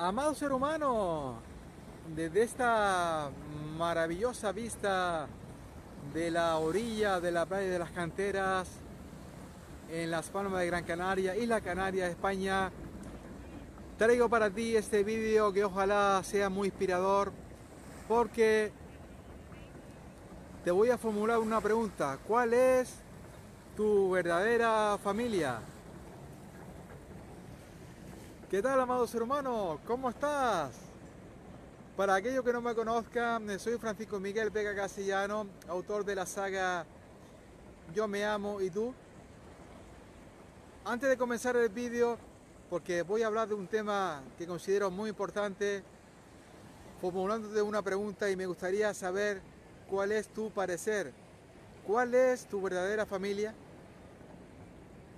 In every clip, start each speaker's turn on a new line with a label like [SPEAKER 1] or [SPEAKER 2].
[SPEAKER 1] Amado ser humano, desde esta maravillosa vista de la orilla de la playa de las canteras en las Palmas de Gran Canaria, Isla Canaria, España, traigo para ti este vídeo que ojalá sea muy inspirador porque te voy a formular una pregunta. ¿Cuál es tu verdadera familia? ¿Qué tal, amado ser humano? ¿Cómo estás? Para aquellos que no me conozcan, soy Francisco Miguel Vega Castellano, autor de la saga Yo me amo y tú. Antes de comenzar el vídeo, porque voy a hablar de un tema que considero muy importante, formulándote una pregunta y me gustaría saber cuál es tu parecer, cuál es tu verdadera familia.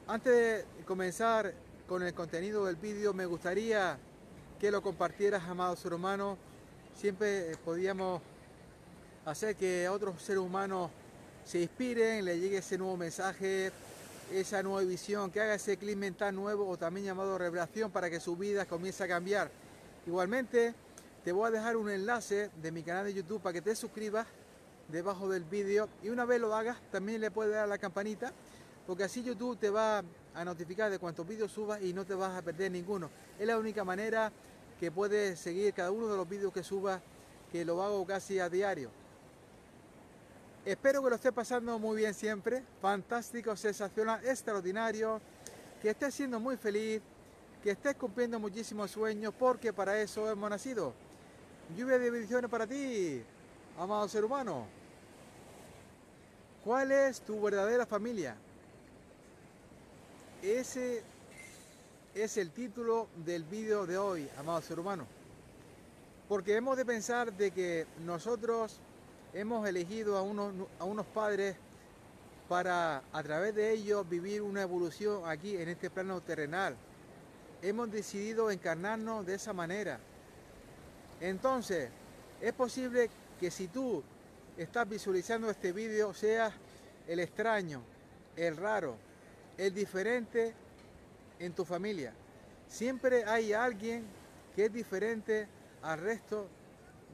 [SPEAKER 1] Antes de comenzar con el contenido del vídeo, me gustaría que lo compartieras, amado ser humano. Siempre podíamos hacer que otros seres humanos se inspiren, le llegue ese nuevo mensaje, esa nueva visión, que haga ese clic mental nuevo o también llamado revelación para que su vida comience a cambiar. Igualmente, te voy a dejar un enlace de mi canal de YouTube para que te suscribas debajo del vídeo y una vez lo hagas también le puedes dar a la campanita porque así YouTube te va a notificar de cuántos vídeos subas y no te vas a perder ninguno. Es la única manera que puedes seguir cada uno de los vídeos que subas, que lo hago casi a diario. Espero que lo estés pasando muy bien siempre, fantástico, sensacional, extraordinario, que estés siendo muy feliz, que estés cumpliendo muchísimos sueños, porque para eso hemos nacido. Lluvia de bendiciones para ti, amado ser humano. ¿Cuál es tu verdadera familia? Ese es el título del vídeo de hoy, amado ser humano. Porque hemos de pensar de que nosotros hemos elegido a unos, a unos padres para a través de ellos vivir una evolución aquí en este plano terrenal. Hemos decidido encarnarnos de esa manera. Entonces, es posible que si tú estás visualizando este vídeo seas el extraño, el raro, el diferente en tu familia. Siempre hay alguien que es diferente al resto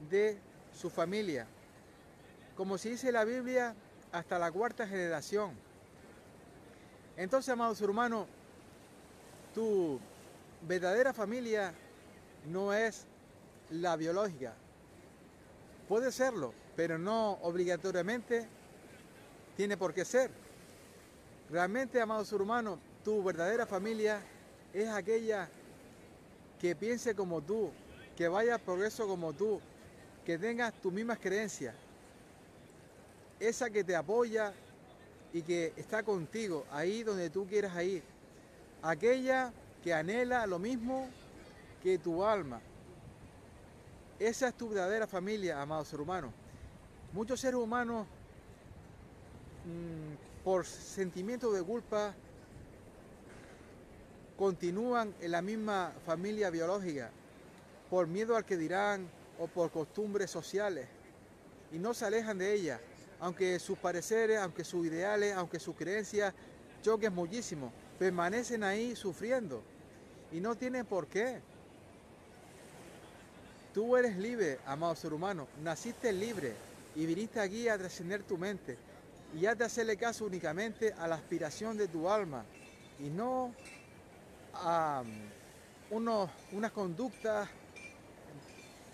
[SPEAKER 1] de su familia. Como se dice la Biblia, hasta la cuarta generación. Entonces, amados hermanos, tu verdadera familia no es la biológica. Puede serlo, pero no obligatoriamente tiene por qué ser. Realmente, amados hermanos, tu verdadera familia es aquella que piense como tú, que vaya a progreso como tú, que tenga tus mismas creencias. Esa que te apoya y que está contigo ahí donde tú quieras ir. Aquella que anhela lo mismo que tu alma. Esa es tu verdadera familia, amados seres humanos. Muchos seres humanos Mm, por sentimiento de culpa continúan en la misma familia biológica, por miedo al que dirán o por costumbres sociales, y no se alejan de ella, aunque sus pareceres, aunque sus ideales, aunque sus creencias choquen muchísimo, permanecen ahí sufriendo y no tienen por qué. Tú eres libre, amado ser humano, naciste libre y viniste aquí a trascender tu mente y has de hacerle caso únicamente a la aspiración de tu alma y no a um, unos, unas conductas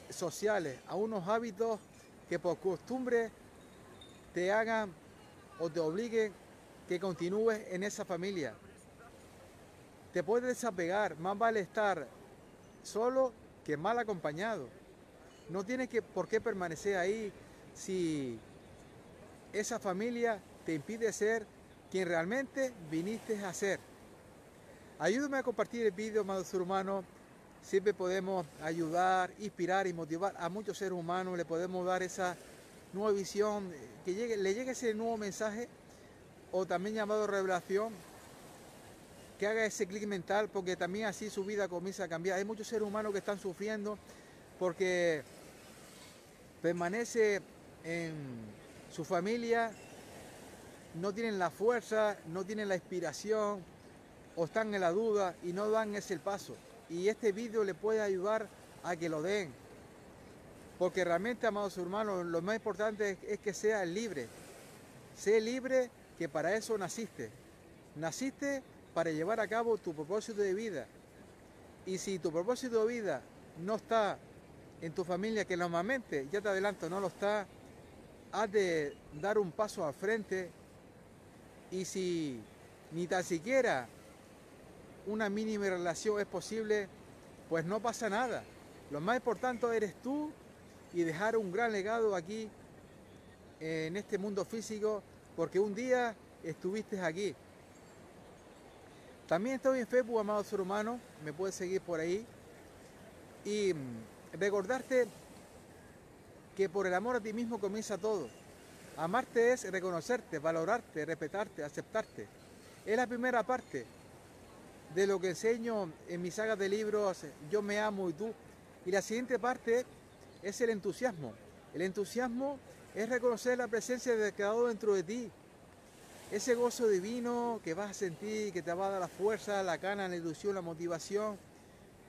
[SPEAKER 1] sociales, a unos hábitos que por costumbre te hagan o te obliguen que continúes en esa familia. Te puedes desapegar, más vale estar solo que mal acompañado. No tienes que, por qué permanecer ahí si esa familia te impide ser quien realmente viniste a ser. Ayúdame a compartir el vídeo, amado ser humano. Siempre podemos ayudar, inspirar y motivar a muchos seres humanos. Le podemos dar esa nueva visión, que llegue, le llegue ese nuevo mensaje o también llamado revelación, que haga ese clic mental, porque también así su vida comienza a cambiar. Hay muchos seres humanos que están sufriendo porque permanece en su familia no tienen la fuerza, no tienen la inspiración o están en la duda y no dan ese paso. Y este vídeo le puede ayudar a que lo den. Porque realmente, amados hermanos, lo más importante es, que sea libre. Sé libre que para eso naciste. Naciste para llevar a cabo tu propósito de vida. Y si tu propósito de vida no está en tu familia, que normalmente, ya te adelanto, no lo está, has de dar un paso al frente. Y si ni tan siquiera una mínima relación es posible, pues no pasa nada. Lo más importante eres tú y dejar un gran legado aquí en este mundo físico, porque un día estuviste aquí. También estoy en Facebook, amado ser humano, me puedes seguir por ahí. Y mm, recordarte que por el amor a ti mismo comienza todo. Amarte es reconocerte, valorarte, respetarte, aceptarte. Es la primera parte de lo que enseño en mi saga de libros Yo me amo y tú. Y la siguiente parte es el entusiasmo. El entusiasmo es reconocer la presencia de Creador dentro de ti. Ese gozo divino que vas a sentir, que te va a dar la fuerza, la gana, la ilusión, la motivación,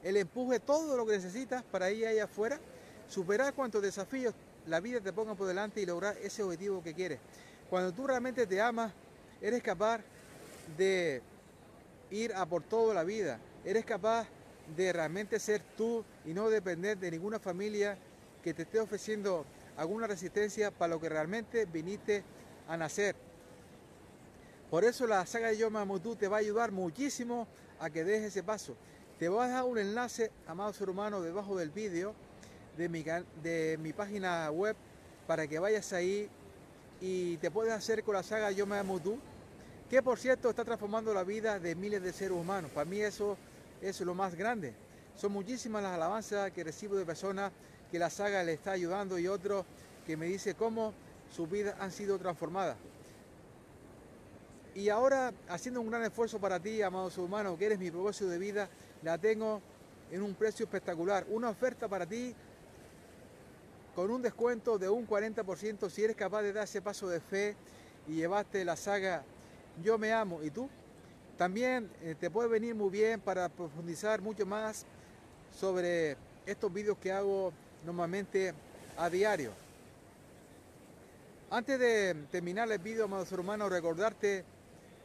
[SPEAKER 1] el empuje, todo lo que necesitas para ir allá afuera, superar cuantos desafíos la vida te ponga por delante y lograr ese objetivo que quieres. Cuando tú realmente te amas, eres capaz de ir a por toda la vida. Eres capaz de realmente ser tú y no depender de ninguna familia que te esté ofreciendo alguna resistencia para lo que realmente viniste a nacer. Por eso la saga de Yoma Mutu te va a ayudar muchísimo a que dejes ese paso. Te voy a dejar un enlace, amado ser humano, debajo del vídeo de mi, de mi página web para que vayas ahí y te puedas hacer con la saga Yoma Mutu que por cierto está transformando la vida de miles de seres humanos. Para mí eso es lo más grande. Son muchísimas las alabanzas que recibo de personas que la saga le está ayudando y otros que me dicen cómo sus vidas han sido transformadas. Y ahora, haciendo un gran esfuerzo para ti, amados humanos, que eres mi propósito de vida, la tengo en un precio espectacular. Una oferta para ti con un descuento de un 40% si eres capaz de dar ese paso de fe y llevarte la saga yo me amo. ¿Y tú? También eh, te puede venir muy bien para profundizar mucho más sobre estos vídeos que hago normalmente a diario. Antes de terminar el vídeo, amados hermanos, recordarte,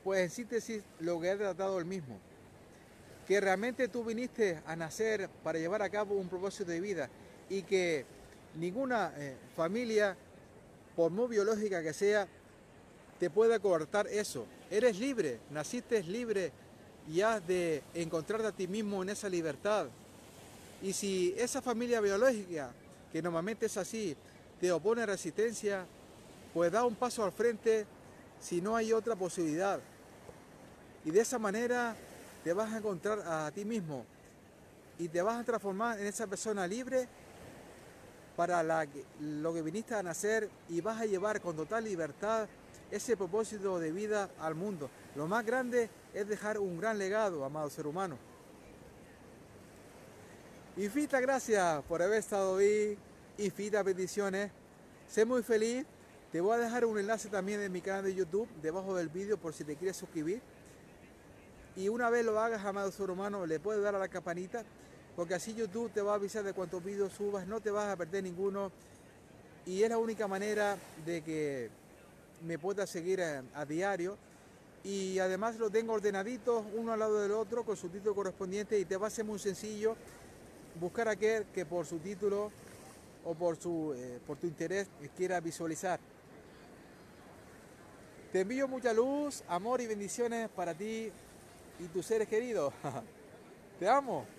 [SPEAKER 1] pues en síntesis, lo que he tratado el mismo. Que realmente tú viniste a nacer para llevar a cabo un propósito de vida y que ninguna eh, familia, por muy biológica que sea, te pueda cortar eso. Eres libre, naciste libre y has de encontrarte a ti mismo en esa libertad. Y si esa familia biológica, que normalmente es así, te opone resistencia, pues da un paso al frente si no hay otra posibilidad. Y de esa manera te vas a encontrar a ti mismo y te vas a transformar en esa persona libre para lo que viniste a nacer y vas a llevar con total libertad ese propósito de vida al mundo. Lo más grande es dejar un gran legado, amado ser humano. Infinitas gracias por haber estado ahí. Infinitas bendiciones. Sé muy feliz. Te voy a dejar un enlace también en mi canal de YouTube debajo del vídeo por si te quieres suscribir. Y una vez lo hagas, amado ser humano, le puedes dar a la campanita porque así YouTube te va a avisar de cuántos vídeos subas, no te vas a perder ninguno. Y es la única manera de que me puedas seguir a, diario. Y además lo tengo ordenaditos uno al lado del otro con su título correspondiente y te va a ser muy sencillo buscar aquel que por su título o por, su, eh, por tu interés quiera visualizar. Te envío mucha luz, amor y bendiciones para ti y tus seres queridos. Te amo.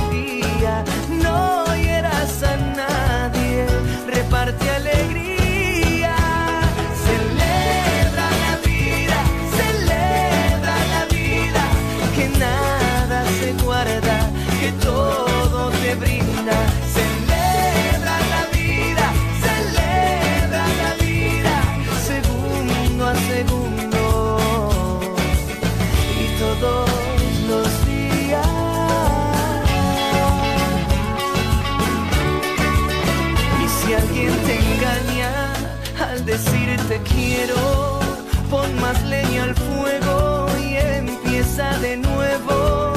[SPEAKER 2] quien te engaña al decirte quiero. Pon más leña al fuego y empieza de nuevo.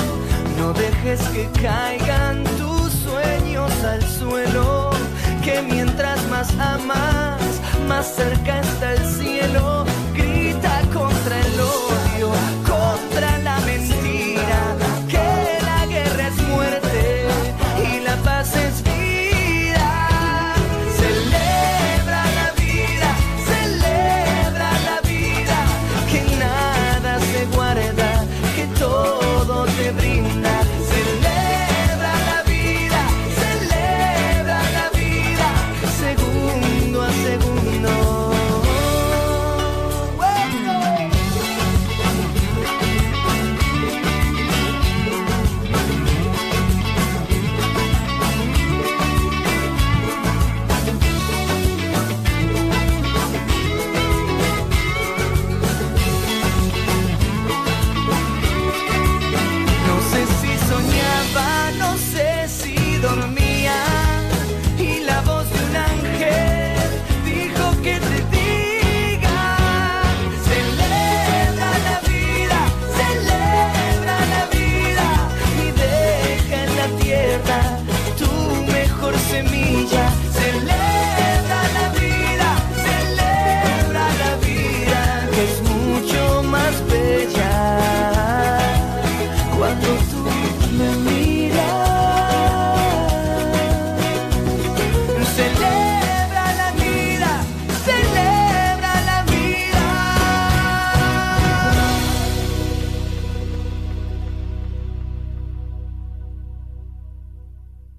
[SPEAKER 2] No dejes que caigan tus sueños al suelo. Que mientras más amas, más cerca está el cielo. Grita contra el lobo.